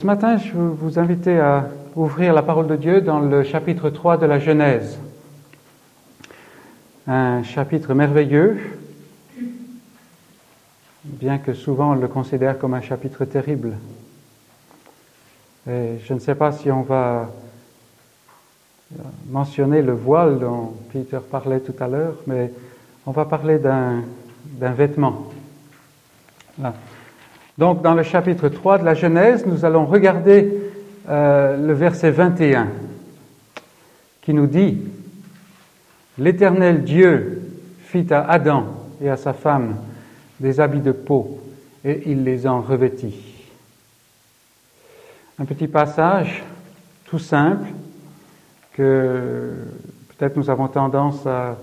Ce matin, je veux vous inviter à ouvrir la parole de Dieu dans le chapitre 3 de la Genèse. Un chapitre merveilleux, bien que souvent on le considère comme un chapitre terrible. Et je ne sais pas si on va mentionner le voile dont Peter parlait tout à l'heure, mais on va parler d'un vêtement. Donc dans le chapitre 3 de la Genèse, nous allons regarder euh, le verset 21 qui nous dit, L'Éternel Dieu fit à Adam et à sa femme des habits de peau et il les en revêtit. Un petit passage tout simple que peut-être nous avons tendance à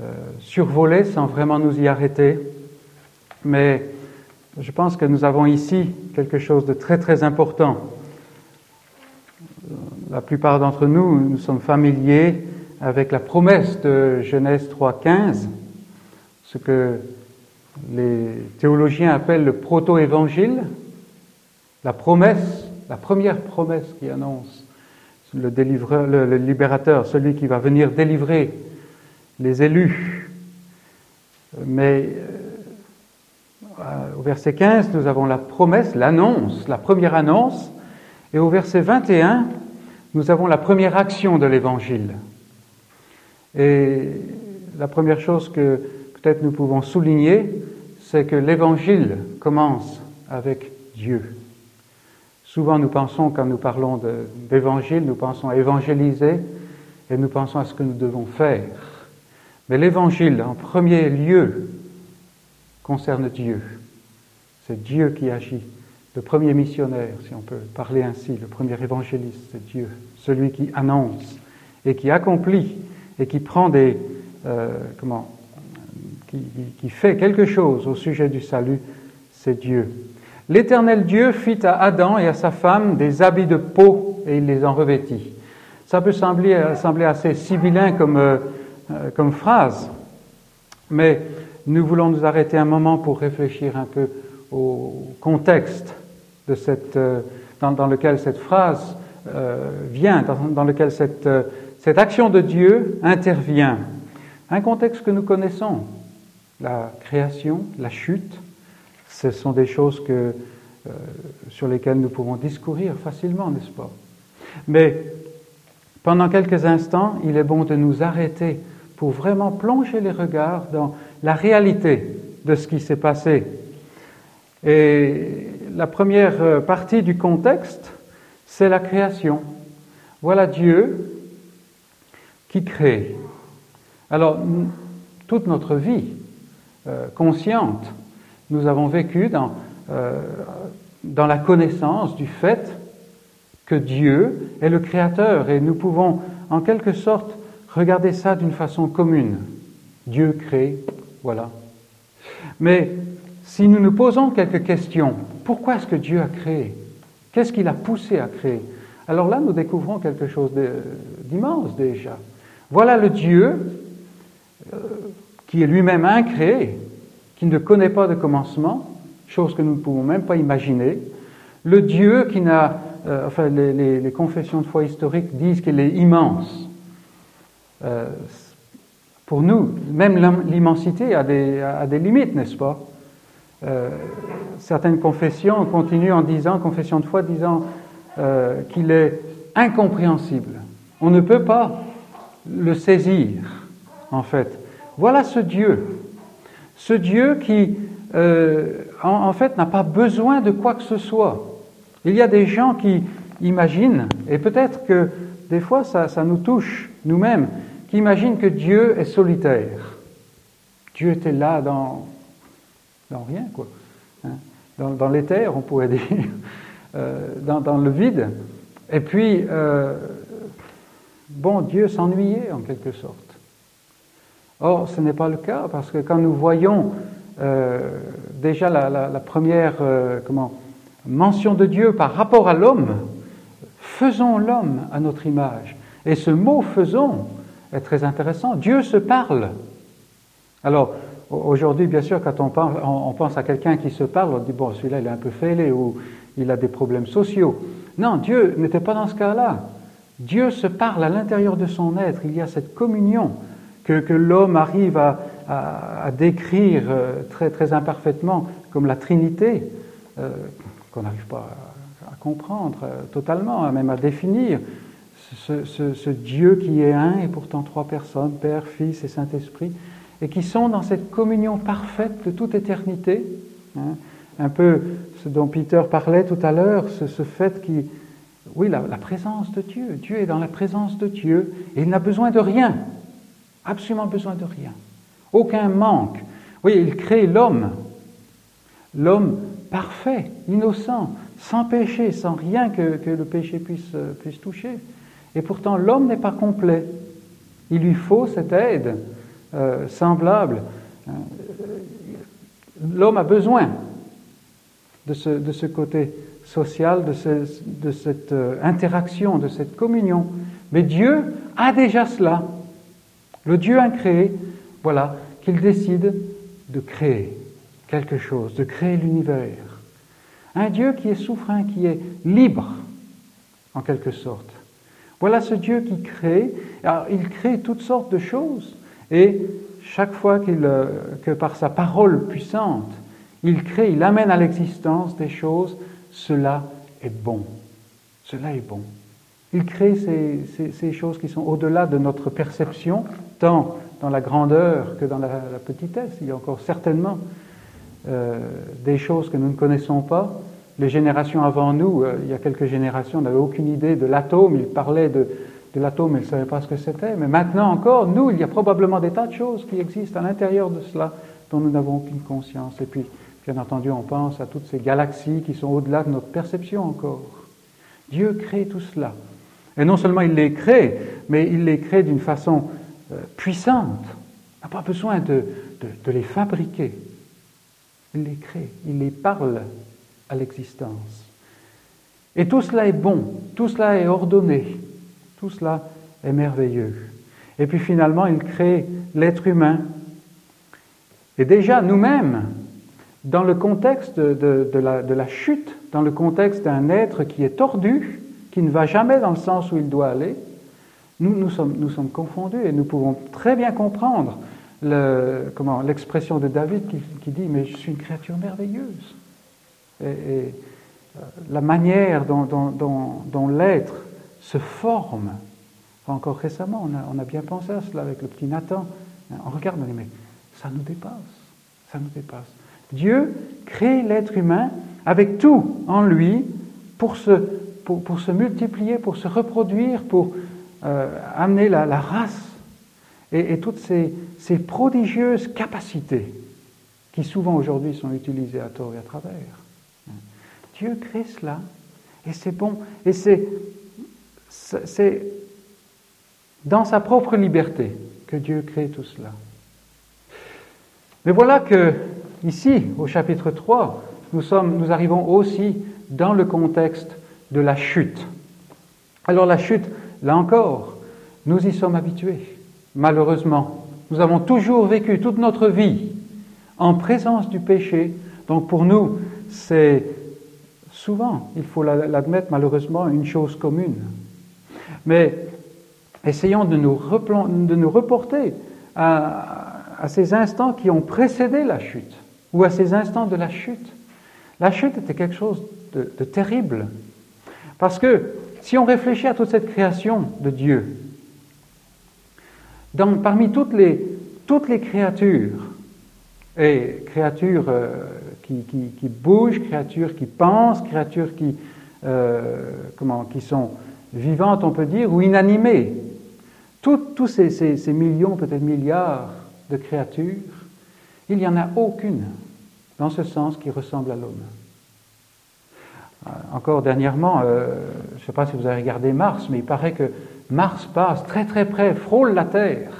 euh, survoler sans vraiment nous y arrêter, mais je pense que nous avons ici quelque chose de très très important. La plupart d'entre nous, nous sommes familiers avec la promesse de Genèse 3.15, ce que les théologiens appellent le proto-évangile, la promesse, la première promesse qui annonce le, délivreur, le libérateur, celui qui va venir délivrer les élus. Mais au verset 15, nous avons la promesse, l'annonce, la première annonce, et au verset 21, nous avons la première action de l'Évangile. Et la première chose que peut-être nous pouvons souligner, c'est que l'Évangile commence avec Dieu. Souvent nous pensons, quand nous parlons d'Évangile, nous pensons à évangéliser et nous pensons à ce que nous devons faire. Mais l'Évangile, en premier lieu, concerne Dieu. C'est Dieu qui agit. Le premier missionnaire, si on peut parler ainsi, le premier évangéliste, c'est Dieu, celui qui annonce et qui accomplit et qui prend des, euh, comment, qui, qui, fait quelque chose au sujet du salut, c'est Dieu. L'Éternel Dieu fit à Adam et à sa femme des habits de peau et il les en revêtit. Ça peut sembler, sembler assez sibyllin comme, euh, euh, comme phrase, mais nous voulons nous arrêter un moment pour réfléchir un peu au contexte euh, dans, lequel cette phrase euh, vient, dans, lequel cette, euh, cette action de Dieu intervient. Un contexte que nous connaissons, la création, la chute, ce sont des choses que, sur lesquelles nous pouvons discourir facilement, n'est-ce pas? Mais pendant quelques instants, il est bon de nous arrêter pour vraiment plonger les regards dans la réalité de ce qui s'est passé. Et la première euh, partie du contexte, c'est la création. Voilà Dieu qui crée. Alors, toute notre vie euh, consciente, nous avons vécu euh, dans la connaissance du fait que Dieu est le Créateur et nous pouvons en quelque sorte regarder ça d'une façon commune. Dieu crée, voilà. Mais si nous nous posons quelques questions, pourquoi est-ce que Dieu a créé? Qu'est-ce qui l'a poussé à créer? Alors là, nous découvrons quelque chose d'immense déjà. Voilà le Dieu euh, qui est lui-même incréé, qui ne connaît pas de commencement, chose que nous ne pouvons même pas imaginer. Le Dieu qui n'a, euh, enfin, les, confessions de foi historiques disent qu'il est immense. Euh, pour nous, même l'immensité a des, limites, n'est-ce pas? Euh, Certaines confessions continuent en disant, confession de foi, disant euh, qu'il est incompréhensible. On ne peut pas le saisir, en fait. Voilà ce Dieu. Ce Dieu qui, euh, en, fait, n'a pas besoin de quoi que ce soit. Il y a des gens qui imaginent, et peut-être que des fois ça nous touche nous-mêmes, Imagine que Dieu est solitaire. Dieu était là dans, dans rien, quoi. Hein. Dans, dans l'éther, on pourrait dire, euh, dans, dans, le vide. Et puis, euh, bon, Dieu s'ennuyait en quelque sorte. Or, ce n'est pas le cas, parce que quand nous voyons euh, déjà la, la, première comment, mention de Dieu par rapport à l'homme, faisons l'homme à notre image. Et ce mot faisons, est très intéressant. Dieu se parle. Alors, aujourd'hui, bien sûr, quand on, pense à quelqu'un qui se parle, on dit, bon, celui-là, il est un peu fêlé, ou il a des problèmes sociaux. Non, Dieu n'était pas dans ce cas-là. Dieu se parle à l'intérieur de son être. Il y a cette communion que, l'homme arrive à, décrire euh, très, très imparfaitement comme la Trinité, euh, qu'on n'arrive pas à, comprendre euh, totalement, même à définir. Ce, Dieu qui est un et pourtant trois personnes, Père, Fils et Saint-Esprit, et qui sont dans cette communion parfaite de toute éternité. Hein. un peu ce dont Peter parlait tout à l'heure, ce, ce fait qui, oui, la, présence de Dieu. Dieu est dans la présence de Dieu et il n'a besoin de rien, absolument besoin de rien. Aucun manque. Oui, il crée l'homme, l'homme parfait, innocent, sans péché, sans rien que, le péché puisse, puisse toucher. Et pourtant, l'homme n'est pas complet. Il lui faut cette aide euh, semblable. Euh, l'homme a besoin de ce, côté social, de, de cette euh, interaction, de cette communion. Mais Dieu a déjà cela. Le Dieu incréé, voilà, qu'il décide de créer quelque chose, de créer l'univers. Un Dieu qui est souverain, qui est libre, en quelque sorte. Voilà ce Dieu qui crée. Il crée toutes sortes de choses. Et chaque fois euh, que par sa parole puissante, il crée, il amène à l'existence des choses, cela est bon. Cela est bon. Il crée ces, ces, choses qui sont au-delà de notre perception, tant dans la grandeur que dans la, petitesse. Il y a encore certainement euh, des choses que nous ne connaissons pas. Les générations avant nous, euh, il y a quelques générations, n'avaient aucune idée de l'atome. Ils parlaient de, l'atome, ils ne savaient pas ce que c'était. Mais maintenant encore, nous, il y a probablement des tas de choses qui existent à l'intérieur de cela dont nous n'avons aucune conscience. Et puis, bien entendu, on pense à toutes ces galaxies qui sont au-delà de notre perception encore. Dieu crée tout cela. Et non seulement il les crée, mais il les crée d'une façon euh, puissante. On n'a pas besoin de, les fabriquer. Il les crée, il les parle à l'existence. Et tout cela est bon, tout cela est ordonné, tout cela est merveilleux. Et puis finalement, il crée l'être humain. Et déjà, nous-mêmes, dans le contexte de, la, chute, dans le contexte d'un être qui est tordu, qui ne va jamais dans le sens où il doit aller, nous, sommes, confondus et nous pouvons très bien comprendre l'expression de David qui, dit Mais je suis une créature merveilleuse. Et, euh, la manière dont, l'être se forme, encore récemment, on a, bien pensé à cela avec le petit Nathan. On regarde, on dit Mais ça nous dépasse, ça nous dépasse. Dieu crée l'être humain avec tout en lui pour se, pour, se multiplier, pour se reproduire, pour euh, amener la, race et, toutes ces, ces, prodigieuses capacités qui souvent aujourd'hui sont utilisées à tort et à travers. Dieu crée cela et c'est bon. Et c'est, dans sa propre liberté que Dieu crée tout cela. Mais voilà que ici, au chapitre 3, nous, sommes, nous arrivons aussi dans le contexte de la chute. Alors la chute, Là encore, nous y sommes habitués, malheureusement. Nous avons toujours vécu toute notre vie en présence du péché. Donc pour nous, c'est souvent, il faut l'admettre malheureusement, une chose commune. Mais essayons de nous, reporter à, ces instants qui ont précédé la chute, ou à ces instants de la chute. La chute était quelque chose de, terrible, parce que si on réfléchit à toute cette création de Dieu, parmi toutes les, toutes les créatures, et créatures euh, qui, qui, bougent, créatures qui pensent, créatures qui, euh, comment, qui sont vivantes, on peut dire, ou inanimées, tous ces, millions, peut-être milliards de créatures, il n'y en a aucune, dans ce sens, qui ressemble à l'homme. Euh, encore dernièrement, euh, je ne sais pas si vous avez regardé Mars, mais il paraît que Mars passe très très près, frôle la Terre.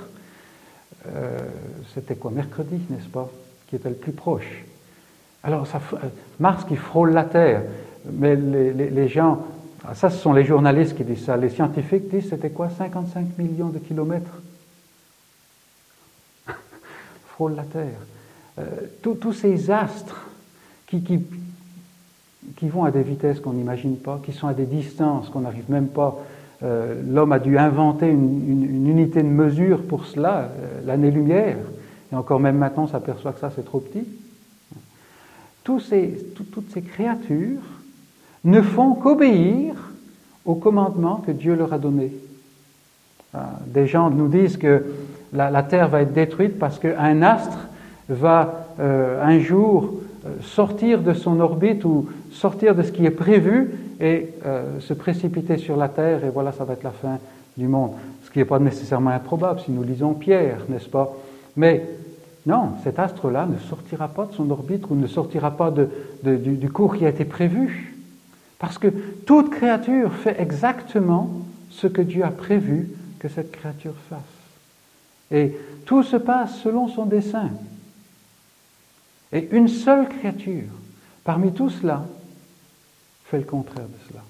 C'était quoi, mercredi, n'est-ce pas, qui était le plus proche. Alors, ça, Mars qui frôle la Terre, mais les, gens, ah, ça ce sont les journalistes qui disent ça, les scientifiques disent c'était quoi, 55 millions de kilomètres? Frôle la Terre. tous ces astres qui, qui qui vont à des vitesses qu'on n'imagine pas, qui sont à des distances qu'on n'arrive même pas. Euh, l'homme a dû inventer une, unité de mesure pour cela, euh, l'année-lumière. Et encore même maintenant, on s'aperçoit que ça, c'est trop petit. Toutes ces créatures ne font qu'obéir au commandement que Dieu leur a donné. Des gens nous disent que la, Terre va être détruite parce qu'un astre va euh, un jour euh, sortir de son orbite ou sortir de ce qui est prévu et euh, se précipiter sur la Terre et voilà, ça va être la fin du monde. Ce qui n'est pas nécessairement improbable si nous lisons Pierre, n'est-ce pas? Mais non, cet astre-là ne sortira pas de son orbite ou ne sortira pas du cours qui a été prévu. Parce que toute créature fait exactement ce que Dieu a prévu que cette créature fasse. Et tout se passe selon son dessein. Et une seule créature, parmi tout cela, fait le contraire de cela.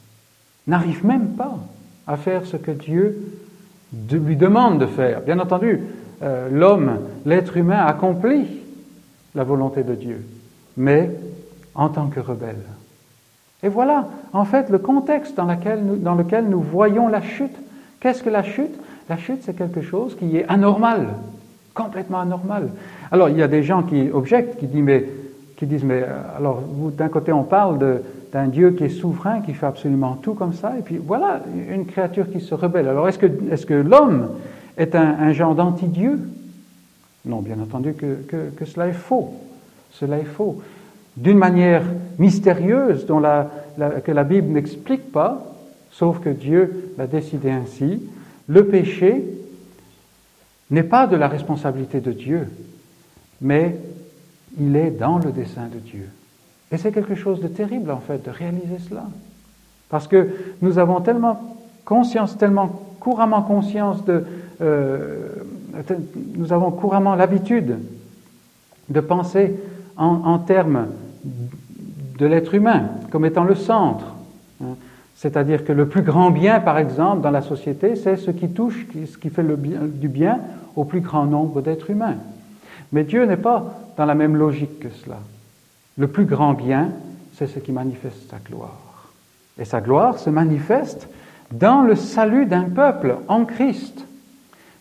N'arrive même pas à faire ce que Dieu lui demande de faire. Bien entendu, euh, l'homme, l'être humain accomplit la volonté de Dieu, mais en tant que rebelle. Et voilà, en fait, le contexte dans, dans lequel nous voyons la chute. Qu'est-ce que la chute? La chute, c'est quelque chose qui est anormal, complètement anormal. Alors, il y a des gens qui objectent, qui disent, mais, qui disent, mais euh, alors, d'un côté, on parle d'un Dieu qui est souverain, qui fait absolument tout comme ça, et puis voilà, une créature qui se rebelle. Alors, est-ce que, est que l'homme est un, genre d'anti-Dieu Non, bien entendu que, que, cela est faux. Cela est faux. D'une manière mystérieuse dont la, que la Bible n'explique pas, sauf que Dieu l'a décidé ainsi, le péché n'est pas de la responsabilité de Dieu, mais il est dans le dessein de Dieu. Et c'est quelque chose de terrible, en fait, de réaliser cela. Parce que nous avons tellement conscience, tellement couramment conscience de... Euh, nous avons couramment l'habitude de penser en, en termes de l'être humain comme étant le centre. Hein. C'est-à-dire que le plus grand bien, par exemple, dans la société, c'est ce qui touche, ce qui fait le bien, du bien au plus grand nombre d'êtres humains. Mais Dieu n'est pas dans la même logique que cela. Le plus grand bien, c'est ce qui manifeste sa gloire. Et sa gloire se manifeste dans le salut d'un peuple en Christ.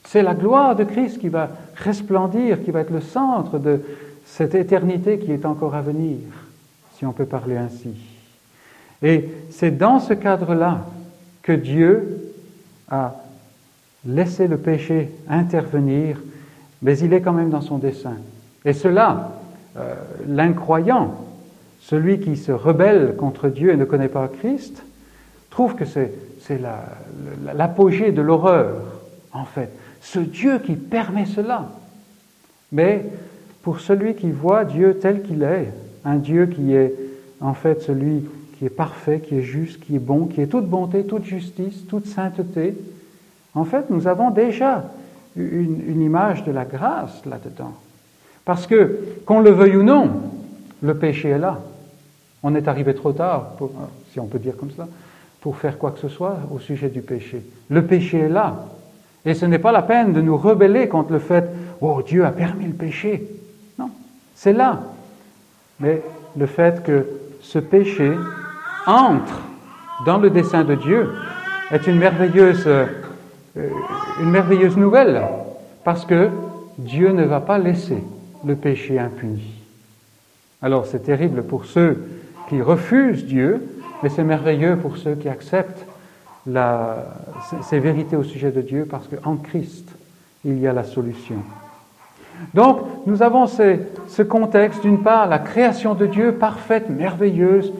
C'est la gloire de Christ qui va resplendir, qui va être le centre de cette éternité qui est encore à venir, si on peut parler ainsi. Et c'est dans ce cadre-là que Dieu a laissé le péché intervenir, mais il est quand même dans son dessein. Et cela, euh, l'incroyant, celui qui se rebelle contre Dieu et ne connaît pas Christ, trouve que c'est l'apogée de l'horreur, en fait. Ce Dieu qui permet cela. Mais pour celui qui voit Dieu tel qu'il est, un Dieu qui est en fait celui qui est parfait, qui est juste, qui est bon, qui est toute bonté, toute justice, toute sainteté, en fait, nous avons déjà une, image de la grâce là-dedans. Parce que, qu'on le veuille ou non, le péché est là. On est arrivé trop tard, si on peut dire comme ça, pour faire quoi que ce soit au sujet du péché. Le péché est là. Et ce n'est pas la peine de nous rebeller contre le fait, oh Dieu a permis le péché. Non, c'est là. Mais le fait que ce péché entre dans le dessein de Dieu est une merveilleuse, euh, une merveilleuse nouvelle, parce que Dieu ne va pas laisser le péché impuni. Alors c'est terrible pour ceux qui refusent Dieu, mais c'est merveilleux pour ceux qui acceptent ces vérités au sujet de Dieu, parce qu'en Christ, il y a la solution. Donc, nous avons ce contexte, d'une part, la création de Dieu parfaite, merveilleuse,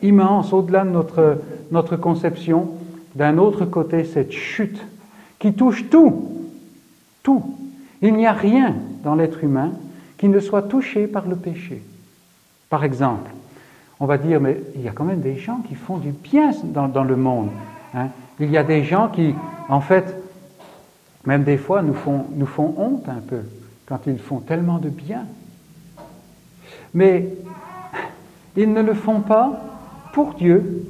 immense, au-delà de notre, notre conception. D'un autre côté, cette chute qui touche tout, tout. Il n'y a rien dans l'être humain qui ne soit touché par le péché. Par exemple, on va dire, mais il y a quand même des gens qui font du bien dans, le monde. Hein. Il y a des gens qui, en fait, même des fois, nous font, nous font honte un peu quand ils font tellement de bien. Mais ils ne le font pas pour Dieu.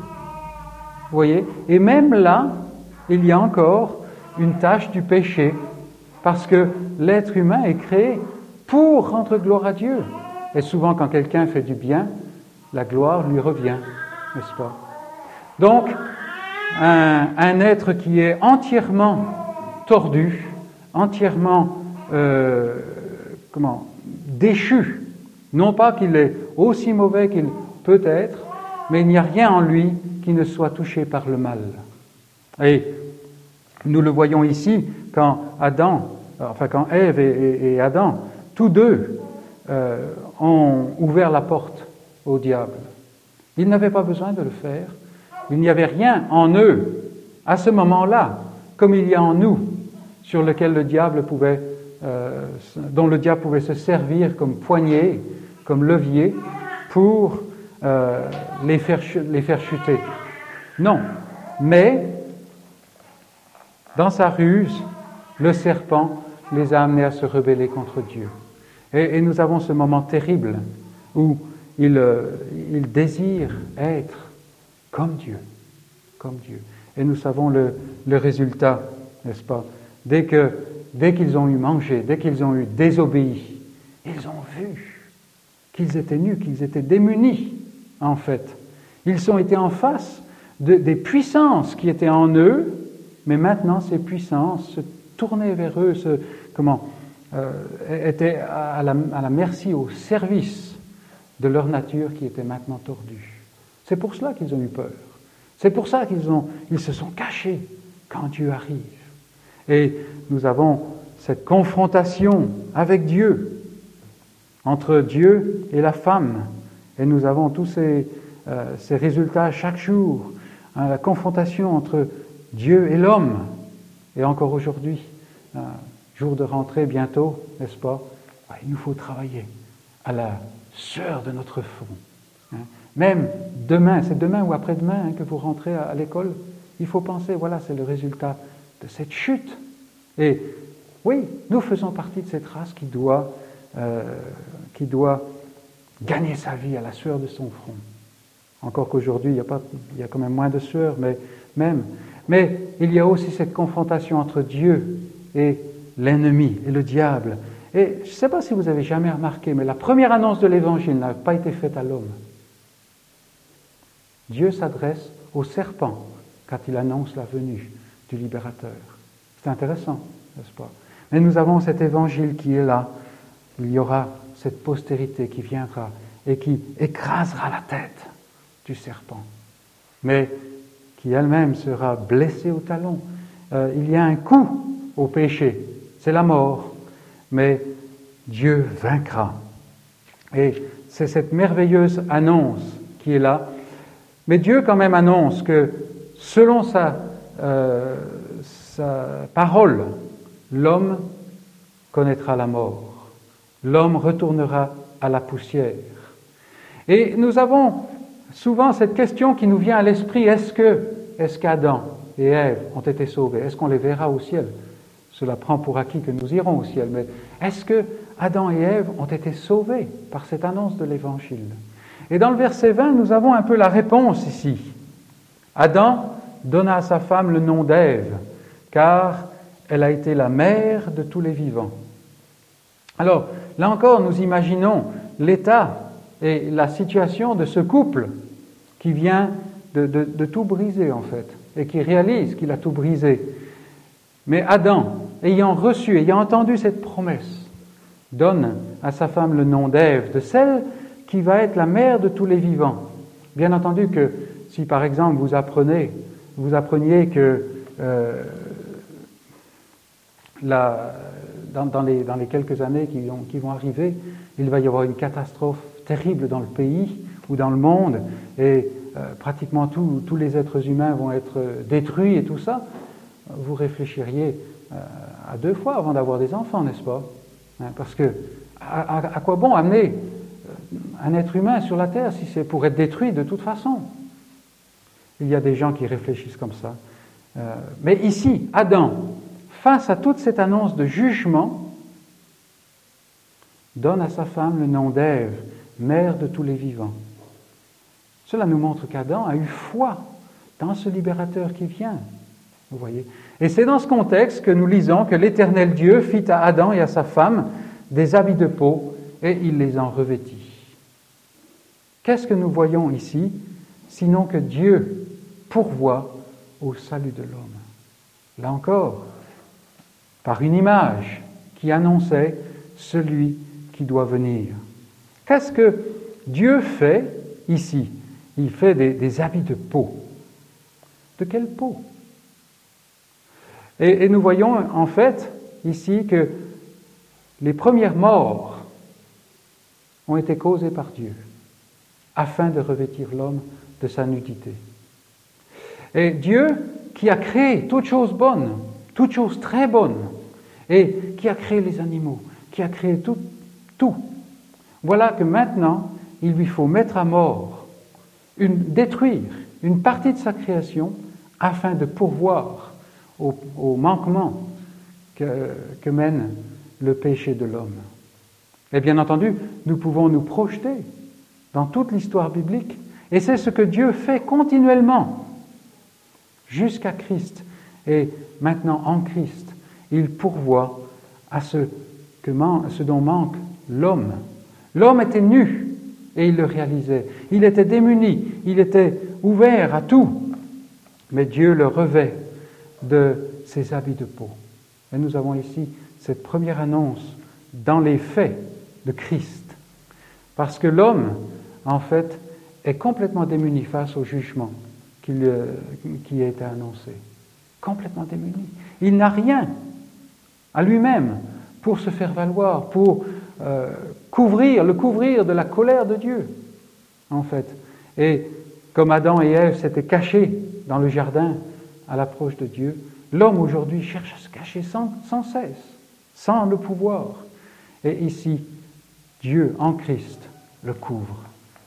Vous voyez Et même là, il y a encore une tâche du péché, parce que l'être humain est créé pour rendre gloire à Dieu. Et souvent, quand quelqu'un fait du bien, la gloire lui revient, n'est-ce pas? Donc, un, être qui est entièrement tordu, entièrement euh, déchu, non pas qu'il est aussi mauvais qu'il peut être, mais il n'y a rien en lui qui ne soit touché par le mal. Et nous le voyons ici quand Adam, enfin quand Ève et, Adam, tous deux euh, ont ouvert la porte au diable. Ils n'avaient pas besoin de le faire. Il n'y avait rien en eux à ce moment-là, comme il y a en nous, sur lequel le diable pouvait, euh, dont le diable pouvait se servir comme poignée, comme levier, pour euh, les, faire, les faire chuter. Non, mais dans sa ruse, le serpent les a amenés à se rebeller contre Dieu. Et, nous avons ce moment terrible où il, euh, il, désire être comme Dieu, comme Dieu. Et nous savons le, résultat, n'est-ce pas? Dès dès qu'ils ont eu mangé, dès qu'ils ont eu désobéi, ils ont vu qu'ils étaient nus, qu'ils étaient démunis, en fait. Ils ont été en face de, des puissances qui étaient en eux, mais maintenant ces puissances se tournaient vers eux, se, comment, euh, étaient à la merci, au service de leur nature qui était maintenant tordue. C'est pour cela qu'ils ont eu peur. C'est pour ça qu'ils ils se sont cachés quand Dieu arrive. Et nous avons cette confrontation avec Dieu, entre Dieu et la femme. Et nous avons tous ces, euh, résultats chaque jour, hein, la confrontation entre Dieu et l'homme. Et encore aujourd'hui, jour de rentrée bientôt, n'est-ce pas? Il nous faut travailler à la sœur de notre front. Hein. Même demain, c'est demain ou après-demain hein, que vous rentrez à, l'école, il faut penser, voilà, c'est le résultat de cette chute. Et oui, nous faisons partie de cette race qui doit, euh, qui doit gagner sa vie à la sueur de son front. Encore qu'aujourd'hui, il y, a il y a quand même moins de sueur, mais même. Mais il y a aussi cette confrontation entre Dieu et l'ennemi et le diable. Et je ne sais pas si vous avez jamais remarqué, mais la première annonce de l'Évangile n'a pas été faite à l'homme. Dieu s'adresse au serpent quand il annonce la venue du libérateur. C'est intéressant, n'est-ce pas? Mais nous avons cet évangile qui est là. Il y aura cette postérité qui viendra et qui écrasera la tête du serpent, mais qui elle-même sera blessée au talon. Euh, il y a un coup au péché, c'est la mort, mais Dieu vaincra. Et c'est cette merveilleuse annonce qui est là. Mais Dieu quand même annonce que selon sa, euh, sa parole, l'homme connaîtra la mort. L'homme retournera à la poussière. Et nous avons souvent cette question qui nous vient à l'esprit, est-ce que, est-ce qu'Adam et Ève ont été sauvés? Est-ce qu'on les verra au ciel? Cela prend pour acquis que nous irons au ciel, mais est-ce que Adam et Ève ont été sauvés par cette annonce de l'Évangile? Et dans le verset 20, nous avons un peu la réponse ici. Adam donna à sa femme le nom d'Ève, car elle a été la mère de tous les vivants. Alors, là encore, nous imaginons l'état et la situation de ce couple qui vient de, tout briser, en fait, et qui réalise qu'il a tout brisé. Mais Adam, ayant reçu, ayant entendu cette promesse, donne à sa femme le nom d'Ève, de celle qui va être la mère de tous les vivants. Bien entendu que si par exemple vous apprenez, vous appreniez que euh, dans, les, quelques années qui, vont arriver, il va y avoir une catastrophe terrible dans le pays ou dans le monde, et euh, pratiquement tous les êtres humains vont être détruits et tout ça, vous réfléchiriez euh, à deux fois avant d'avoir des enfants, n'est-ce pas? Hein, Parce que à, quoi bon amener un être humain sur la terre si c'est pour être détruit de toute façon? Il y a des gens qui réfléchissent comme ça. mais ici, Adam, face à toute cette annonce de jugement, donne à sa femme le nom d'Ève, mère de tous les vivants. Cela nous montre qu'Adam a eu foi dans ce libérateur qui vient. Vous voyez Et c'est dans ce contexte que nous lisons que l'Éternel Dieu fit à Adam et à sa femme des habits de peau et il les en revêtit. Qu'est-ce que nous voyons ici sinon que Dieu pourvoit au salut de l'homme? Là encore, par une image qui annonçait celui qui doit venir. Qu'est-ce que Dieu fait ici? Il fait des, habits de peau. De quelle peau? Et, nous voyons en fait ici que les premières morts ont été causées par Dieu afin de revêtir l'homme de sa nudité. Et Dieu, qui a créé toutes choses bonnes, toutes choses très bonnes, et qui a créé les animaux, qui a créé tout, tout, voilà que maintenant, il lui faut mettre à mort, détruire une partie de sa création afin de pourvoir au, manquement que, mène le péché de l'homme. Et bien entendu, nous pouvons nous projeter dans toute l'histoire biblique, et c'est ce que Dieu fait continuellement jusqu'à Christ. Et maintenant, en Christ, il pourvoit à ce, que, ce dont manque l'homme. L'homme était nu et il le réalisait. Il était démuni, il était ouvert à tout. Mais Dieu le revêt de ses habits de peau. Et nous avons ici cette première annonce dans les faits de Christ. Parce que l'homme, en fait, est complètement démuni face au jugement qui, qui a été annoncé. Complètement démuni. Il n'a rien à lui-même pour se faire valoir, pour euh, couvrir, le couvrir de la colère de Dieu, en fait. Et comme Adam et Ève s'étaient cachés dans le jardin à l'approche de Dieu, l'homme aujourd'hui cherche à se cacher sans, cesse, sans le pouvoir. Et ici, Dieu en Christ le couvre.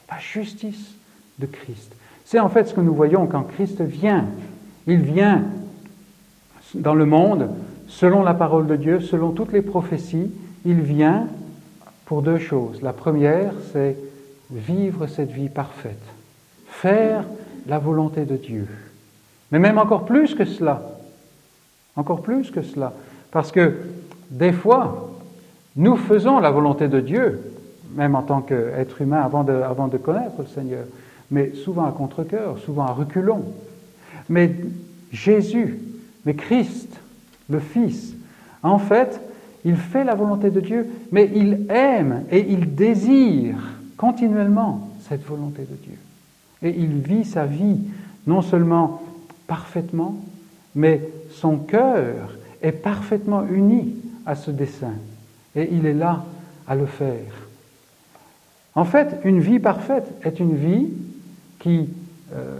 La justice de Christ. C'est en fait ce que nous voyons quand Christ vient. Il vient dans le monde selon la parole de Dieu, selon toutes les prophéties. Il vient pour deux choses. La première, c'est vivre cette vie parfaite, faire la volonté de Dieu. Mais même encore plus que cela, encore plus que cela, parce que des fois, nous faisons la volonté de Dieu, même en tant qu'être humain, avant de, avant de connaître le Seigneur, mais souvent à contre-coeur, souvent à reculons. Mais Jésus, mais Christ, le Fils, en fait, il fait la volonté de Dieu, mais il aime et il désire continuellement cette volonté de Dieu. Et il vit sa vie non seulement parfaitement, mais son cœur est parfaitement uni à ce dessein. Et il est là à le faire. En fait, une vie parfaite est une vie qui, euh,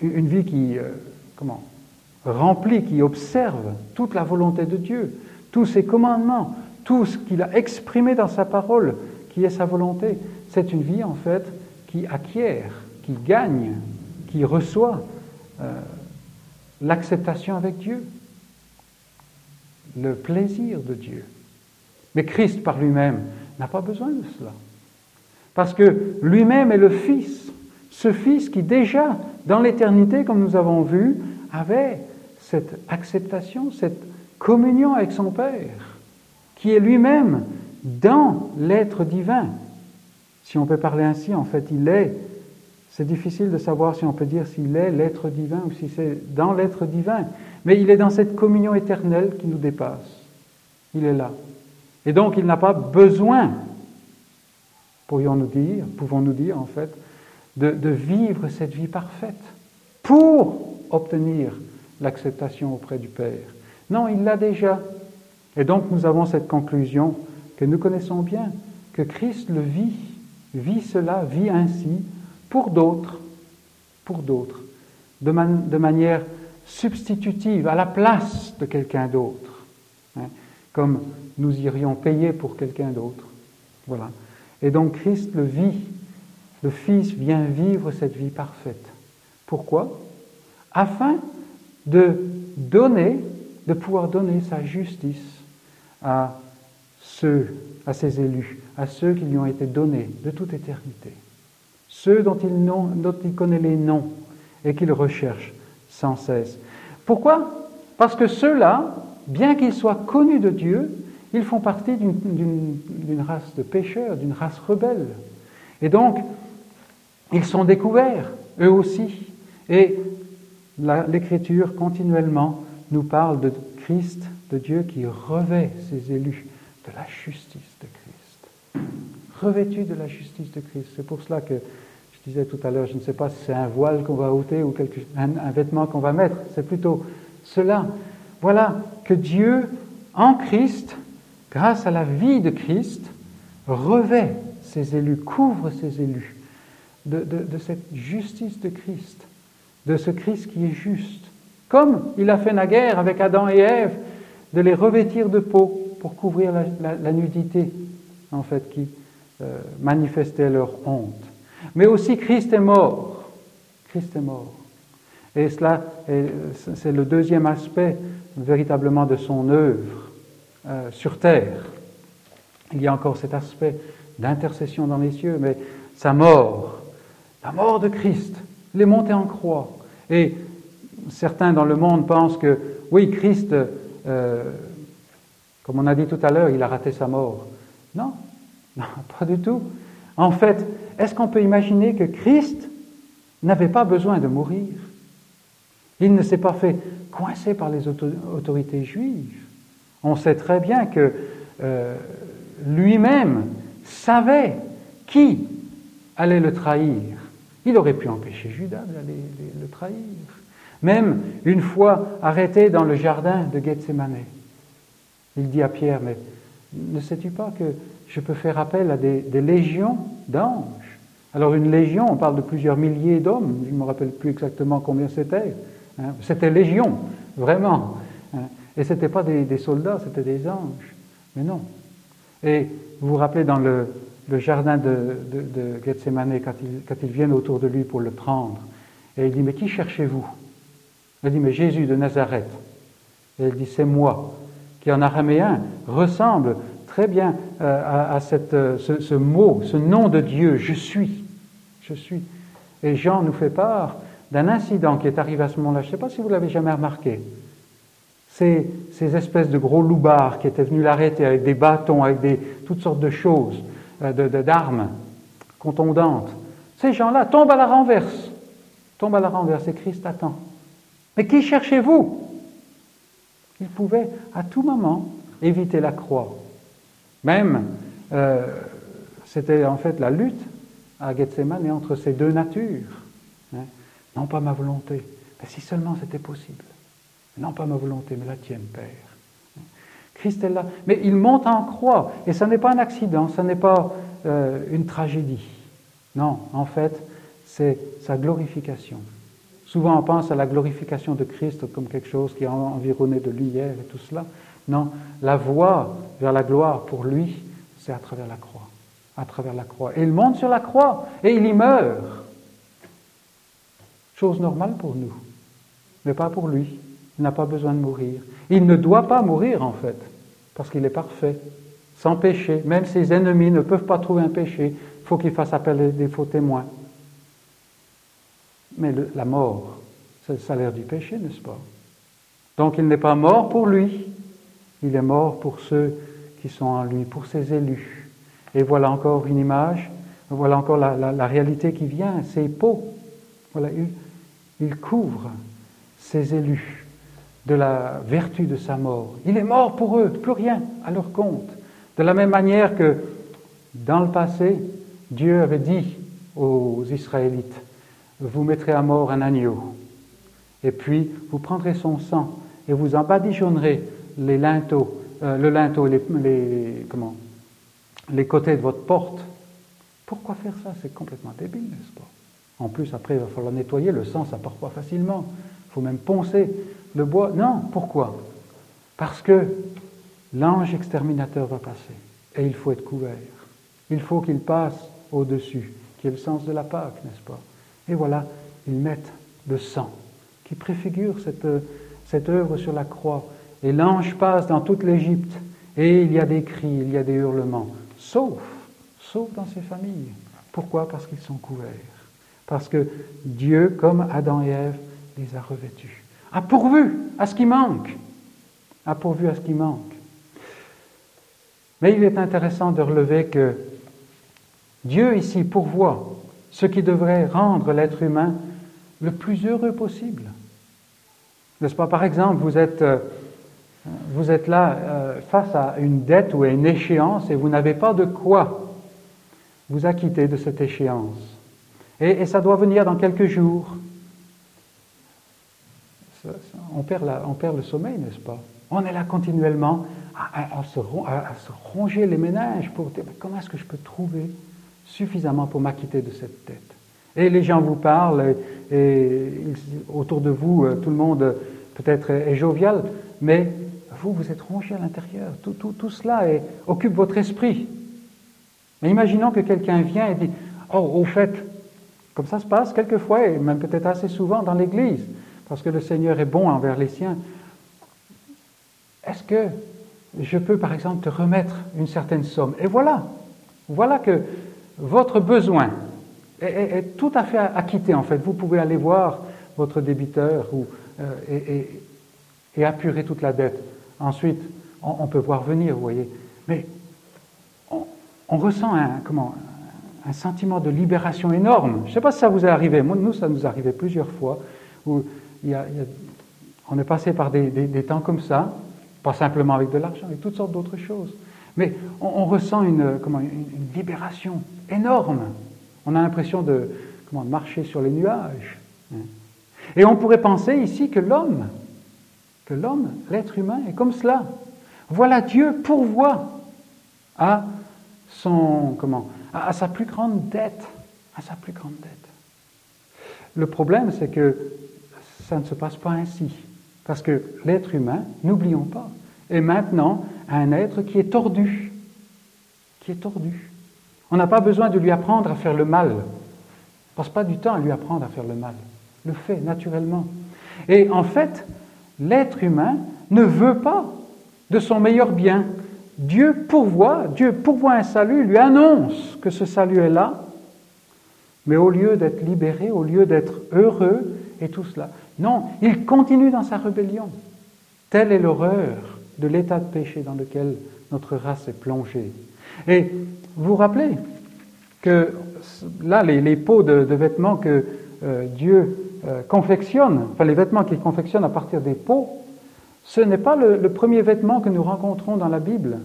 une vie qui, euh, comment, remplit, qui observe toute la volonté de Dieu, tous ses commandements, tout ce qu'il a exprimé dans sa parole, qui est sa volonté. C'est une vie, en fait, qui acquiert, qui gagne, qui reçoit euh, l'acceptation avec Dieu, le plaisir de Dieu. Mais Christ par lui-même n'a pas besoin de cela. Parce que lui-même est le Fils, ce Fils qui déjà, dans l'éternité, comme nous avons vu, avait cette acceptation, cette communion avec son Père, qui est lui-même dans l'être divin. Si on peut parler ainsi, en fait, il est. C'est difficile de savoir si on peut dire s'il est l'être divin ou si c'est dans l'être divin. Mais il est dans cette communion éternelle qui nous dépasse. Il est là. Et donc, il n'a pas besoin, pourrions-nous dire, pouvons-nous dire, en fait, de, vivre cette vie parfaite pour obtenir l'acceptation auprès du Père. Non, il l'a déjà. Et donc nous avons cette conclusion que nous connaissons bien, que Christ le vit, vit cela, vit ainsi pour d'autres, pour d'autres, de, manière substitutive, à la place de quelqu'un d'autre, hein, comme nous irions payer pour quelqu'un d'autre. Voilà. Et donc Christ le vit, le Fils vient vivre cette vie parfaite. Pourquoi? Afin de donner de pouvoir donner sa justice à ceux, à ses élus, à ceux qui lui ont été donnés de toute éternité, ceux dont il, connaît les noms et qu'il recherche sans cesse. Pourquoi? Parce que ceux-là, bien qu'ils soient connus de Dieu, ils font partie d'une race de pécheurs, d'une race rebelle. Et donc, ils sont découverts, eux aussi. Et l'Écriture continuellement nous parle de Christ, de Dieu qui revêt ses élus de la justice de Christ. Revêtu de la justice de Christ. C'est pour cela que je disais tout à l'heure, je ne sais pas si c'est un voile qu'on va ôter ou quelque, un vêtement qu'on va mettre. C'est plutôt cela. Voilà que Dieu, en Christ, grâce à la vie de Christ, revêt ses élus, couvre ses élus de, cette justice de Christ, de ce Christ qui est juste. Comme il a fait naguère avec Adam et Ève, de les revêtir de peau pour couvrir la, nudité, en fait, qui euh, manifestait leur honte. Mais aussi Christ est mort. Christ est mort. Et cela, c'est le deuxième aspect véritablement de son œuvre euh, sur terre. Il y a encore cet aspect d'intercession dans les cieux, mais sa mort, la mort de Christ, il est monté en croix. Et certains dans le monde pensent que, oui, Christ, euh, comme on a dit tout à l'heure, il a raté sa mort. Non, non, pas du tout. En fait, est-ce qu'on peut imaginer que Christ n'avait pas besoin de mourir? Il ne s'est pas fait coincé par les autorités juives. On sait très bien que euh, lui-même savait qui allait le trahir. Il aurait pu empêcher Judas d'aller le trahir. Même une fois arrêté dans le jardin de Gethsemane, il dit à Pierre, mais ne sais-tu pas que je peux faire appel à des, légions d'anges Alors une légion, on parle de plusieurs milliers d'hommes, je ne me rappelle plus exactement combien c'était. Hein. C'était légion, vraiment. Hein. Et ce n'était pas des, soldats, c'était des anges. Mais non. Et vous vous rappelez dans le, jardin de, Gethsemane, quand ils, quand ils viennent autour de lui pour le prendre, et il dit, mais qui cherchez-vous? Il dit, mais Jésus de Nazareth. Et il dit, c'est moi, qui en araméen ressemble très bien euh, à, cette, euh, ce, mot, ce nom de Dieu, je suis. Je suis. Et Jean nous fait part d'un incident qui est arrivé à ce moment-là. Je ne sais pas si vous l'avez jamais remarqué. Ces, ces espèces de gros loupards qui étaient venus l'arrêter avec des bâtons, avec des, toutes sortes de choses, euh, d'armes contondantes. Ces gens-là tombent à la renverse. Tombent à la renverse et Christ attend. Mais qui cherchez-vous? Il pouvait à tout moment éviter la croix. Même, euh, c'était en fait la lutte à Gethsemane entre ces deux natures. Hein. Non pas ma volonté, mais si seulement c'était possible. Non pas ma volonté, mais la tienne, Père. Christ est là. Mais il monte en croix, et ce n'est pas un accident, ce n'est pas euh, une tragédie. Non, en fait, c'est sa glorification. Souvent, on pense à la glorification de Christ comme quelque chose qui est environné de lumière et tout cela. Non, la voie vers la gloire pour lui, c'est à travers la croix. À travers la croix. Et il monte sur la croix et il y meurt. Chose normale pour nous, mais pas pour lui. Il n'a pas besoin de mourir. Il ne doit pas mourir en fait, parce qu'il est parfait, sans péché. Même ses ennemis ne peuvent pas trouver un péché. Il faut qu'il fasse appel à des faux témoins. Mais la mort, c'est le salaire du péché, n'est-ce pas? Donc il n'est pas mort pour lui, il est mort pour ceux qui sont en lui, pour ses élus. Et voilà encore une image, voilà encore la, réalité qui vient, ses peaux. Voilà, il couvre ses élus de la vertu de sa mort. Il est mort pour eux, plus rien à leur compte. De la même manière que dans le passé, Dieu avait dit aux Israélites, vous mettrez à mort un agneau, et puis vous prendrez son sang et vous en badigeonnerez les linteaux, euh, le linteau, les, les, comment, les côtés de votre porte. Pourquoi faire ça? C'est complètement débile, n'est-ce pas? En plus, après, il va falloir nettoyer. Le sang, ça part pas facilement. Il faut même poncer le bois. Non, pourquoi? Parce que l'ange exterminateur va passer. Et il faut être couvert. Il faut qu'il passe au-dessus, qui est le sens de la Pâque, n'est-ce pas? Et voilà, ils mettent le sang, qui préfigure cette, cette œuvre sur la croix. Et l'ange passe dans toute l'Égypte. Et il y a des cris, il y a des hurlements. Sauf, sauf dans ces familles. Pourquoi? Parce qu'ils sont couverts. Parce que Dieu, comme Adam et Ève, les a revêtus. A pourvu à ce qui manque. A pourvu à ce qui manque. Mais il est intéressant de relever que Dieu ici pourvoit ce qui devrait rendre l'être humain le plus heureux possible. N'est-ce pas? Par exemple, vous êtes, euh, vous êtes là euh, face à une dette ou à une échéance et vous n'avez pas de quoi vous acquitter de cette échéance. Et, ça doit venir dans quelques jours. on, perd on, perd le sommeil, n'est-ce pas? On est là continuellement à, se, ronger les ménages pour dire comment est-ce que je peux trouver suffisamment pour m'acquitter de cette dette? Et les gens vous parlent, et, autour de vous, euh, tout le monde peut-être est jovial, mais vous, vous êtes rongé à l'intérieur. Tout, tout, tout cela occupe votre esprit. Mais imaginons que quelqu'un vient et dit Oh, au fait, comme ça se passe quelquefois, et même peut-être assez souvent dans l'Église, parce que le Seigneur est bon envers les siens. Est-ce que je peux, par exemple, te remettre une certaine somme? Et voilà, voilà que votre besoin est, tout à fait acquitté, en fait. Vous pouvez aller voir votre débiteur ou, euh, et, apurer toute la dette. Ensuite, on, peut voir venir, vous voyez. Mais on, ressent un, comment, un sentiment de libération énorme. Je ne sais pas si ça vous est arrivé. nous, ça nous arrivé plusieurs fois. Où on est passé par des, temps comme ça, pas simplement avec de l'argent, avec toutes sortes d'autres choses. Mais on, ressent une, comment, une, libération énorme. On a l'impression de, comment, marcher sur les nuages. Et on pourrait penser ici que l'homme, que l'homme, l'être humain, est comme cela. Voilà Dieu pourvoit à son, comment, à, sa plus grande dette, à sa plus grande dette. Le problème, c'est que ça ne se passe pas ainsi. Parce que l'être humain, n'oublions pas, est maintenant un être qui est tordu. Qui est tordu. On n'a pas besoin de lui apprendre à faire le mal. On passe pas du temps à lui apprendre à faire le mal. Le fait naturellement. Et en fait, l'être humain ne veut pas de son meilleur bien. Dieu pourvoit, Dieu pourvoit un salut, lui annonce que ce salut est là, mais au lieu d'être libéré, au lieu d'être heureux et tout cela, non, il continue dans sa rébellion. Telle est l'horreur de l'état de péché dans lequel notre race est plongée. Et vous vous rappelez que là, les, pots de, vêtements que euh, Dieu euh, confectionne, enfin les vêtements qu'il confectionne à partir des pots, ce n'est pas le, premier vêtement que nous rencontrons dans la Bible.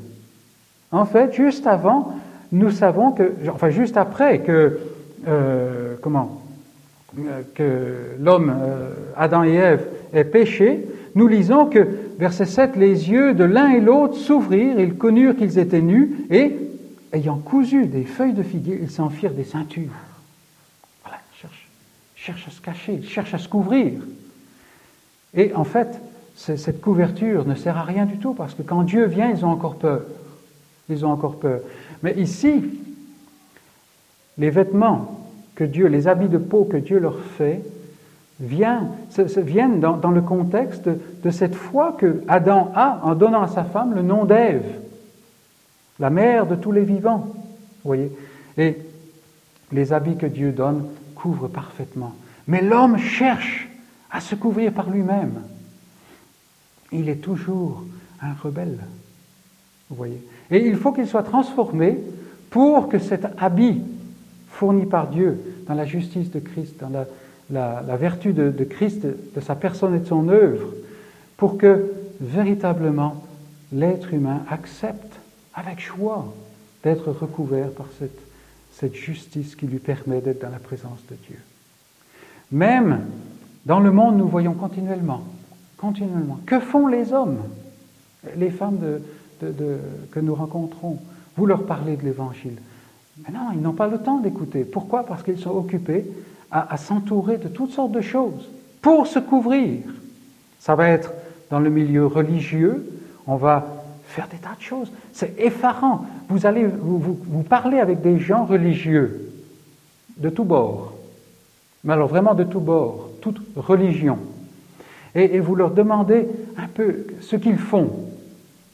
En fait, juste avant, nous savons que, enfin juste après que, euh, comment, que l'homme, Adam et Ève, ait péché, nous lisons que, verset 7, les yeux de l'un et l'autre s'ouvrirent, ils connurent qu'ils étaient nus, et, ayant cousu des feuilles de figuier, ils s'en firent des ceintures. Cherchent à se cacher, ils cherchent à se couvrir. Et en fait, cette couverture ne sert à rien du tout parce que quand Dieu vient, ils ont encore peur. Ils ont encore peur. Mais ici, les vêtements que Dieu, les habits de peau que Dieu leur fait, viennent, dans, le contexte de cette foi que Adam a en donnant à sa femme le nom d'Ève, la mère de tous les vivants. voyez Et les habits que Dieu donne couvrent parfaitement. Mais l'homme cherche à se couvrir par lui-même il est toujours un rebelle. Vous voyez Et il faut qu'il soit transformé pour que cet habit fourni par Dieu dans la justice de Christ, dans la, vertu de, Christ, de sa personne et de son œuvre, pour que véritablement l'être humain accepte avec joie d'être recouvert par cette, cette justice qui lui permet d'être dans la présence de Dieu. Même dans le monde, nous voyons continuellement continuellement. Que font les hommes, les femmes que nous rencontrons Vous leur parlez de l'Évangile. Mais non, ils n'ont pas le temps d'écouter. Pourquoi? Parce qu'ils sont occupés à, s'entourer de toutes sortes de choses pour se couvrir. Ça va être dans le milieu religieux, on va faire des tas de choses. C'est effarant. Vous allez vous, vous, parlez avec des gens religieux de tous bords. Mais alors vraiment de tous bords, toute religion et, vous leur demandez un peu ce qu'ils font.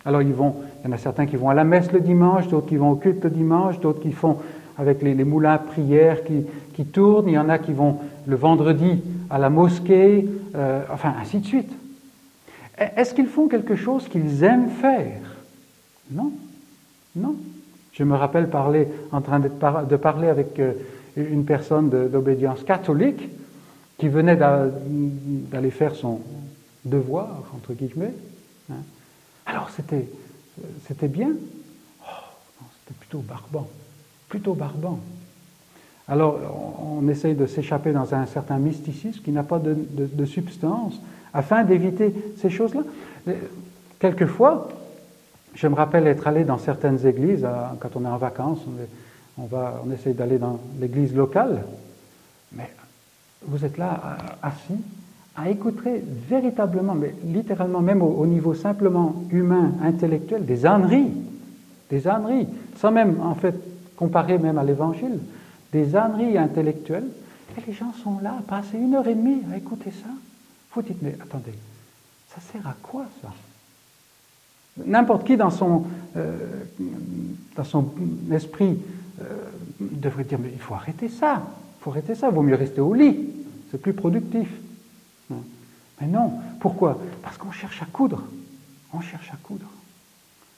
Alors ils vont, il y en a certains qui vont à la messe le dimanche, d'autres qui vont au culte le dimanche, d'autres qui font avec les, moulins à prière qui, qui, tournent, il y en a qui vont le vendredi à la mosquée, euh, enfin ainsi de suite. Est-ce qu'ils font quelque chose qu'ils aiment faire? Non, non. Je me rappelle parler, en train de, parler avec euh, une personne d'obédience catholique qui venait d'aller faire son devoir, entre guillemets. Hein. Alors c'était, c'était bien. Oh, c'était plutôt barbant, plutôt barbant. Alors on, essaye de s'échapper dans un certain mysticisme qui n'a pas de, de substance afin d'éviter ces choses-là. Quelquefois, je me rappelle être allé dans certaines églises, quand on est en vacances, on, va, on essaie d'aller dans l'église locale, mais vous êtes là assis à écouter véritablement, mais littéralement, même au, niveau simplement humain, intellectuel, des âneries, des âneries, sans même en fait comparer même à l'évangile, des âneries intellectuelles, et les gens sont là à passer une heure et demie à écouter ça. Vous dites, mais attendez, ça sert à quoi ça? N'importe qui dans son, euh, dans son esprit euh, devrait dire, mais il faut arrêter ça, il faut arrêter ça, il vaut mieux rester au lit, c'est plus productif. Mais non, pourquoi? Parce qu'on cherche à coudre, on cherche à coudre.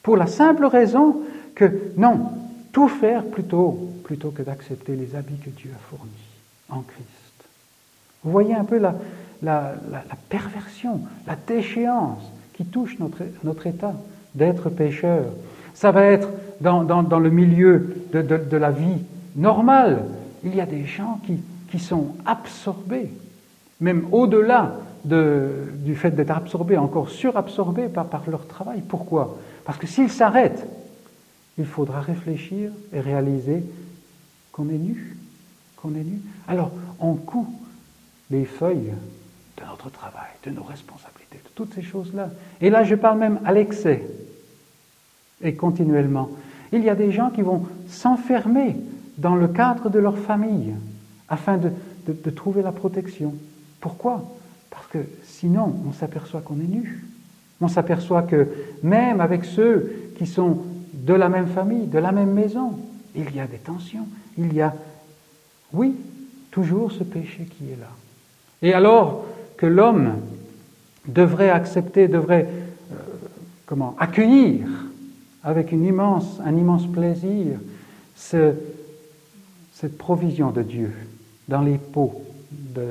Pour la simple raison que, non, tout faire plutôt, plutôt que d'accepter les habits que Dieu a fournis en Christ. Vous voyez un peu la, la, perversion, la déchéance qui touche notre, notre état d'être pécheur. Ça va être dans, dans, le milieu de, de, la vie normale. Il y a des gens qui, qui sont absorbés, même au-delà de, du fait d'être absorbés, encore surabsorbés par, par leur travail. Pourquoi? Parce que s'ils s'arrêtent, il faudra réfléchir et réaliser qu'on est nu, qu'on est nu. Alors, on coud les feuilles de notre travail, de nos responsabilités, de toutes ces choses-là. Et là, je parle même à l'excès et continuellement. Il y a des gens qui vont s'enfermer dans le cadre de leur famille afin de, trouver la protection. Pourquoi? Parce que sinon, on s'aperçoit qu'on est nu. On s'aperçoit que même avec ceux qui sont de la même famille, de la même maison, il y a des tensions. Il y a, oui, toujours ce péché qui est là. Et alors, que l'homme devrait accepter, devrait euh, comment accueillir avec un immense plaisir cette provision de Dieu dans les peaux,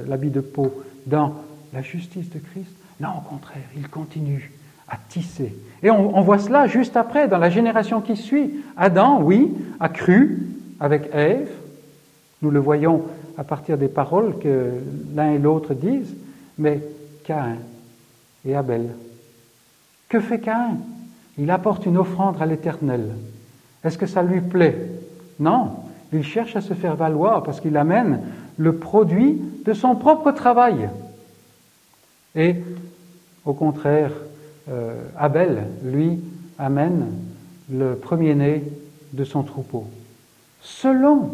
l'habit de peau, dans la justice de Christ? Non, au contraire, il continue à tisser. Et on, on, voit cela juste après, dans la génération qui suit. Adam, oui, a cru avec Ève. Nous le voyons à partir des paroles que l'un et l'autre disent. Mais Caïn et Abel, que fait Caïn? Il apporte une offrande à l'Éternel. Est-ce que ça lui plaît? Non, il cherche à se faire valoir parce qu'il amène le produit de son propre travail. Et au contraire, euh, Abel, lui, amène le premier-né de son troupeau. Selon,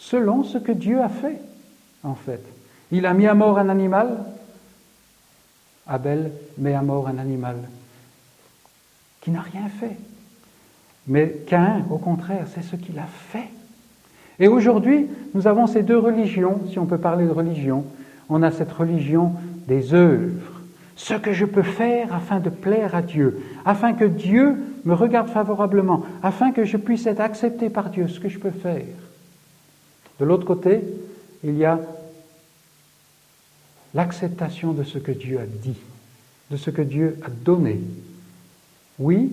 selon ce que Dieu a fait, en fait. Il a mis à mort un animal. Abel met à mort un animal qui n'a rien fait. Mais Cain, au contraire, c'est ce qu'il a fait. Et aujourd'hui, nous avons ces deux religions, si on peut parler de religion. On a cette religion des œuvres, ce que je peux faire afin de plaire à Dieu, afin que Dieu me regarde favorablement, afin que je puisse être accepté par Dieu, ce que je peux faire. De l'autre côté, il y a l'acceptation de ce que Dieu a dit, de ce que Dieu a donné. Oui,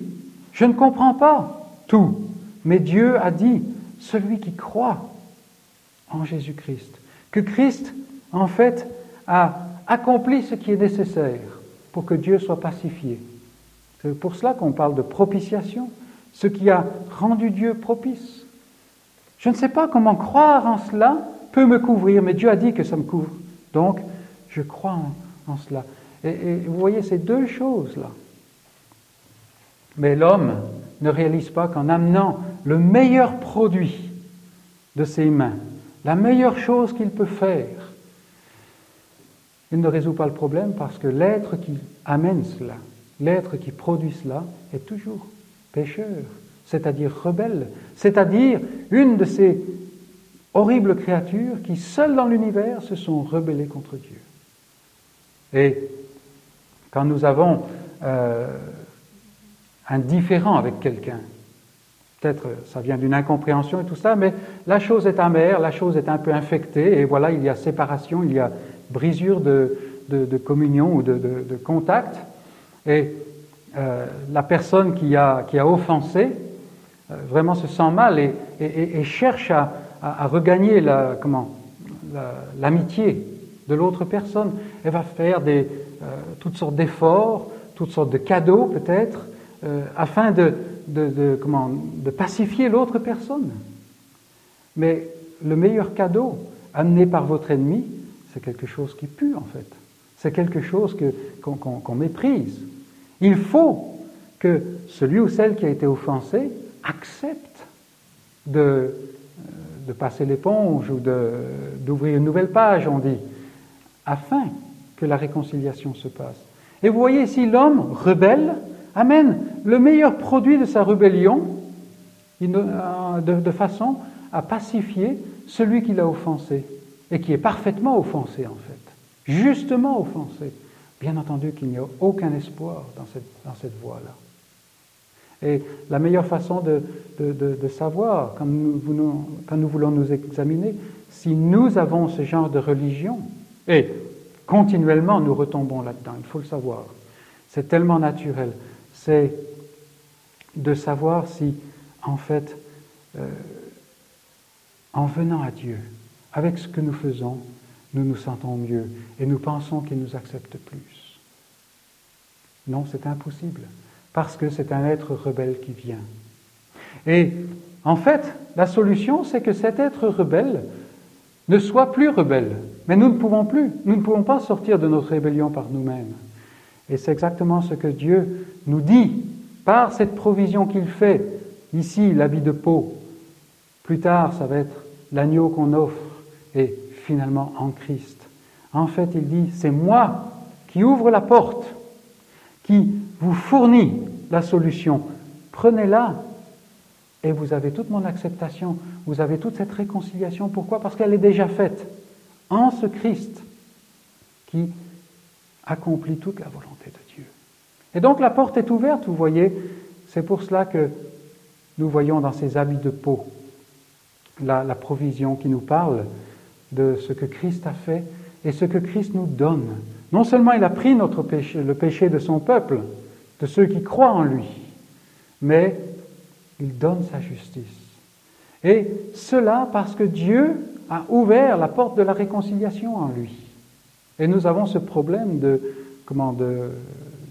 je ne comprends pas tout, mais Dieu a dit, celui qui croit en Jésus-Christ, que Christ, en fait, a accompli ce qui est nécessaire pour que Dieu soit pacifié. C'est pour cela qu'on parle de propitiation, ce qui a rendu Dieu propice. Je ne sais pas comment croire en cela peut me couvrir, mais Dieu a dit que ça me couvre. Donc, je crois en, cela. Et, vous voyez ces deux choses-là. Mais l'homme ne réalise pas qu'en amenant le meilleur produit de ses mains, la meilleure chose qu'il peut faire, il ne résout pas le problème parce que l'être qui amène cela, l'être qui produit cela, est toujours pécheur, c'est-à-dire rebelle, c'est-à-dire une de ces horribles créatures qui, seules dans l'univers, se sont rebellées contre Dieu. Et quand nous avons euh, un différent avec quelqu'un, Peut-être ça vient d'une incompréhension et tout ça, mais la chose est amère, la chose est un peu infectée, et voilà, il y a séparation, il y a brisure de, communion ou de, contact. Et euh, la personne qui a, qui a offensé vraiment se sent mal et, cherche à, regagner la, comment, l'amitié de l'autre personne. Elle va faire des, euh, toutes sortes d'efforts, toutes sortes de cadeaux peut-être, afin de, de, comment, de pacifier l'autre personne. Mais le meilleur cadeau amené par votre ennemi, c'est quelque chose qui pue en fait. C'est quelque chose qu'on, méprise. Il faut que celui ou celle qui a été offensé accepte de, euh, de passer l'éponge ou d'ouvrir une nouvelle page, on dit, afin que la réconciliation se passe. Et vous voyez ici l'homme rebelle amène le meilleur produit de sa rébellion euh, de, façon à pacifier celui qui l'a offensé et qui est parfaitement offensé en fait, justement offensé. Bien entendu qu'il n'y a aucun espoir dans cette, dans cette voie-là. Et la meilleure façon de, savoir, quand nous, quand nous, voulons nous examiner, si nous avons ce genre de religion, et continuellement nous retombons là-dedans, il faut le savoir, c'est tellement naturel, c'est de savoir si, en fait, euh, en venant à Dieu, avec ce que nous faisons, nous nous sentons mieux et nous pensons qu'il nous accepte plus. Non, c'est impossible, parce que c'est un être rebelle qui vient. Et en fait, la solution, c'est que cet être rebelle ne soit plus rebelle. Mais nous ne pouvons plus, nous ne pouvons pas sortir de notre rébellion par nous-mêmes. Et c'est exactement ce que Dieu nous dit par cette provision qu'il fait. Ici, l'habit de peau. Plus tard, ça va être l'agneau qu'on offre. Et finalement, en Christ. En fait, il dit, c'est moi qui ouvre la porte, qui vous fournit la solution. Prenez-la et vous avez toute mon acceptation, vous avez toute cette réconciliation. Pourquoi? Parce qu'elle est déjà faite en ce Christ qui accomplit toute la volonté de Dieu. Et donc la porte est ouverte, vous voyez. C'est pour cela que nous voyons dans ces habits de peau la, provision qui nous parle de ce que Christ a fait et ce que Christ nous donne. Non seulement il a pris le péché de son peuple, de ceux qui croient en lui, mais il donne sa justice. Et cela parce que Dieu a ouvert la porte de la réconciliation en lui. Et nous avons ce problème de, comment,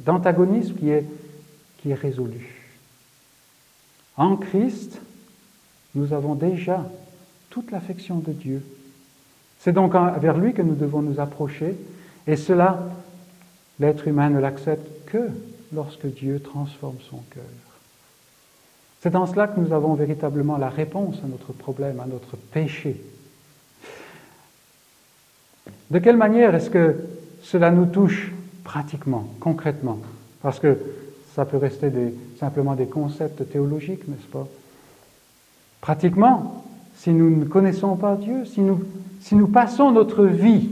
d'antagonisme qui est, qui est résolu. En Christ, nous avons déjà toute l'affection de Dieu. C'est donc vers lui que nous devons nous approcher, et cela, l'être humain ne l'accepte que lorsque Dieu transforme son cœur. C'est dans cela que nous avons véritablement la réponse à notre problème, à notre péché. De quelle manière est-ce que cela nous touche pratiquement, concrètement? Parce que ça peut rester simplement des concepts théologiques, n'est-ce pas? Pratiquement, si nous ne connaissons pas Dieu, si nous, si nous passons notre vie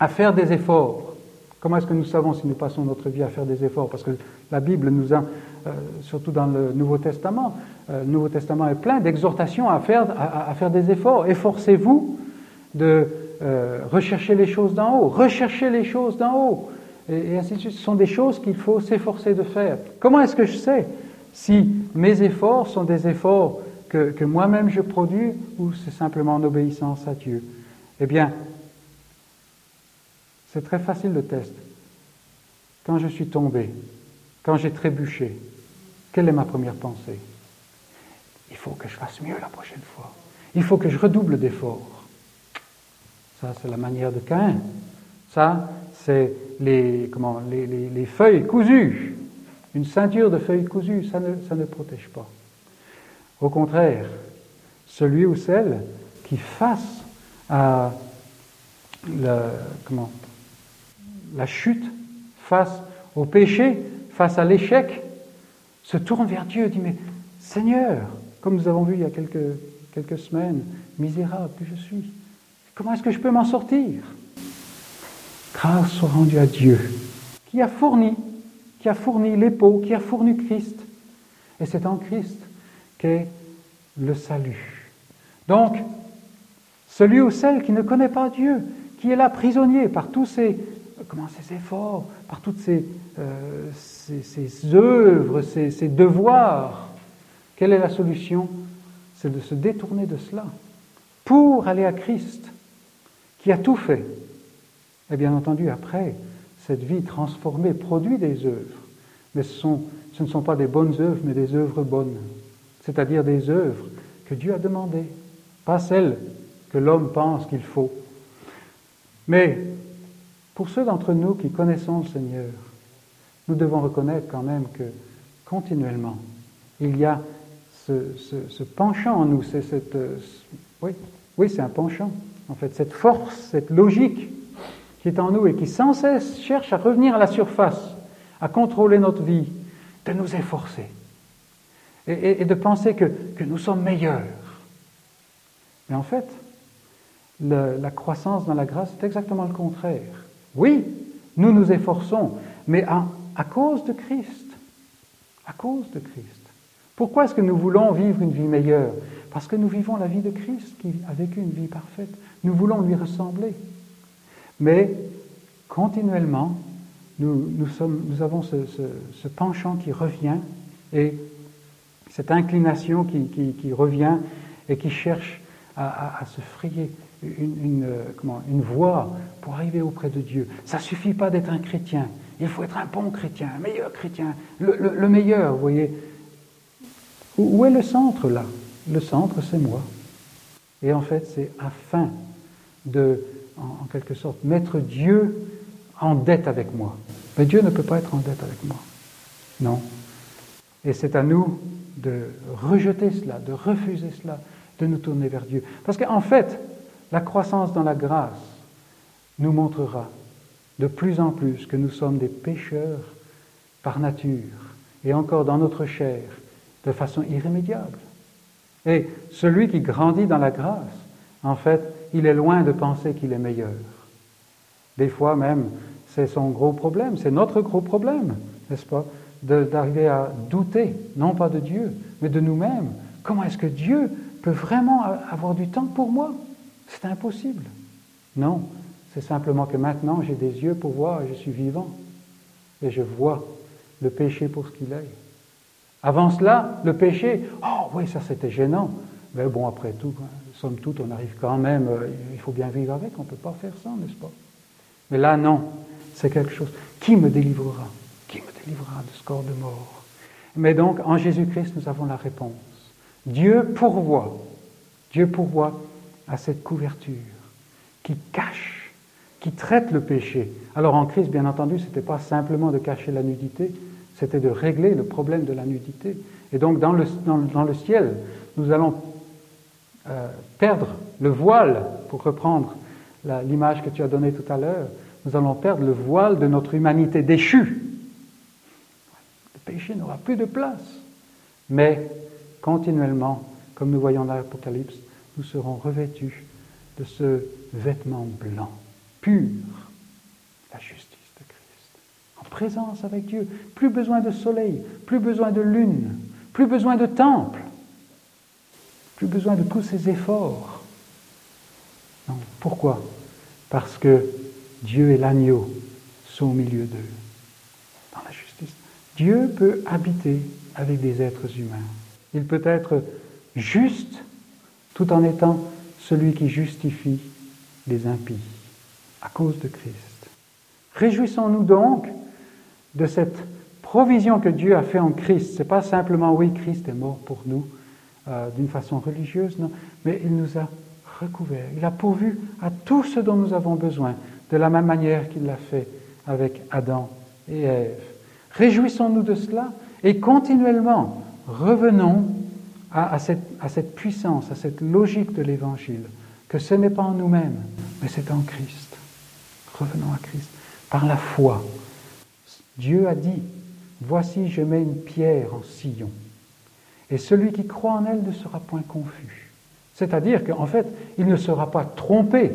à faire des efforts, comment est-ce que nous savons si nous passons notre vie à faire des efforts? Parce que la Bible nous a, euh, surtout dans le Nouveau Testament, euh, le Nouveau Testament est plein d'exhortations à faire, des efforts. Efforcez-vous de euh, rechercher les choses d'en haut, rechercher les choses d'en haut, et, ainsi de suite. Ce sont des choses qu'il faut s'efforcer de faire. Comment est-ce que je sais si mes efforts sont des efforts que, que moi-même je produis ou c'est simplement en obéissance à Dieu? Eh bien, c'est très facile le test. Quand je suis tombé, quand j'ai trébuché, quelle est ma première pensée? Il faut que je fasse mieux la prochaine fois. Il faut que je redouble d'efforts. Ça, c'est la manière de Caïn. Ça, c'est les, comment, les, les, feuilles cousues. Une ceinture de feuilles cousues, ça ne, ça ne protège pas. Au contraire, celui ou celle qui face à la, comment, la chute, face au péché, face à l'échec, se tourne vers Dieu et dit, mais Seigneur, comme nous avons vu il y a quelques, semaines, misérable que je suis, Comment est-ce que je peux m'en sortir? Grâce soit rendue à Dieu, qui a fourni, qui a fourni l'épaule, qui a fourni Christ. Et c'est en Christ qu'est le salut. Donc, celui ou celle qui ne connaît pas Dieu, qui est là prisonnier par tous ces, comment, ces efforts, par toutes ces, euh, ces, œuvres, ces, devoirs, quelle est la solution? C'est de se détourner de cela pour aller à Christ, qui a tout fait. Et bien entendu, après, cette vie transformée produit des œuvres, mais ce, ce ne sont pas des bonnes œuvres, mais des œuvres bonnes, c'est-à-dire des œuvres que Dieu a demandées, pas celles que l'homme pense qu'il faut. Mais pour ceux d'entre nous qui connaissons le Seigneur, nous devons reconnaître quand même que continuellement, il y a ce, penchant en nous, c'est cette, euh, oui, oui c'est un penchant, en fait, cette force, cette logique qui est en nous et qui sans cesse cherche à revenir à la surface, à contrôler notre vie, de nous efforcer et, de penser que, nous sommes meilleurs. Mais en fait, la croissance dans la grâce est exactement le contraire. Oui, nous nous efforçons, mais à, à cause de Christ. À cause de Christ. Pourquoi est-ce que nous voulons vivre une vie meilleure? Parce que nous vivons la vie de Christ qui a vécu une vie parfaite. Nous voulons lui ressembler. Mais continuellement, nous, avons ce, penchant qui revient et cette inclination qui, revient et qui cherche à, se frayer une, comment, une voie pour arriver auprès de Dieu. Ça ne suffit pas d'être un chrétien. Il faut être un bon chrétien, un meilleur chrétien, le, meilleur, vous voyez. Où, est le centre là? Le centre, c'est moi. Et en fait, c'est afin de, en, quelque sorte, mettre Dieu en dette avec moi. Mais Dieu ne peut pas être en dette avec moi. Non. Et c'est à nous de rejeter cela, de refuser cela, de nous tourner vers Dieu. Parce qu'en fait, la croissance dans la grâce nous montrera de plus en plus que nous sommes des pécheurs par nature et encore dans notre chair de façon irrémédiable. Et celui qui grandit dans la grâce, en fait, il est loin de penser qu'il est meilleur. Des fois même, c'est son gros problème, c'est notre gros problème, n'est-ce pas, d'arriver à douter, non pas de Dieu, mais de nous-mêmes. Comment est-ce que Dieu peut vraiment avoir du temps pour moi? C'est impossible. Non, c'est simplement que maintenant j'ai des yeux pour voir je suis vivant. Et je vois le péché pour ce qu'il est. Avant cela, le péché, oh oui, ça c'était gênant. Mais bon, après tout, somme toute, on arrive quand même, euh, il faut bien vivre avec, on ne peut pas faire ça, n'est-ce pas? Mais là, non, c'est quelque chose. Qui me délivrera? Qui me délivrera de ce corps de mort? Mais donc, en Jésus-Christ, nous avons la réponse. Dieu pourvoit, Dieu pourvoit à cette couverture qui cache qui traite le péché. Alors en Christ, bien entendu, ce n'était pas simplement de cacher la nudité, c'était de régler le problème de la nudité. Et donc dans le, dans, le ciel, nous allons euh, perdre le voile, pour reprendre l'image que tu as donnée tout à l'heure, nous allons perdre le voile de notre humanité déchue. Le péché n'aura plus de place. Mais continuellement, comme nous voyons dans l'Apocalypse, nous serons revêtus de ce vêtement blanc la justice de Christ. En présence avec Dieu. Plus besoin de soleil, plus besoin de lune, plus besoin de temple, plus besoin de tous ces efforts. Pourquoi? Parce que Dieu et l'agneau sont au milieu d'eux, dans la justice. Dieu peut habiter avec des êtres humains. Il peut être juste tout en étant celui qui justifie les impies à cause de Christ. Réjouissons-nous donc de cette provision que Dieu a fait en Christ. Ce n'est pas simplement, oui, Christ est mort pour nous euh, d'une façon religieuse, non, mais il nous a recouverts. Il a pourvu à tout ce dont nous avons besoin, de la même manière qu'il l'a fait avec Adam et Ève. Réjouissons-nous de cela et continuellement revenons à, cette, cette puissance, à cette logique de l'Évangile, que ce n'est pas en nous-mêmes, mais c'est en Christ. Revenons à Christ. Par la foi. Dieu a dit, voici je mets une pierre en sillon. Et celui qui croit en elle ne sera point confus. C'est-à-dire qu'en fait, il ne sera pas trompé.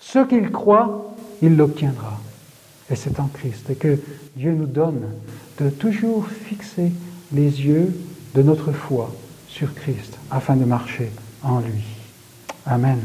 Ce qu'il croit, il l'obtiendra. Et c'est en Christ. Et que Dieu nous donne de toujours fixer les yeux de notre foi sur Christ afin de marcher en lui. Amen.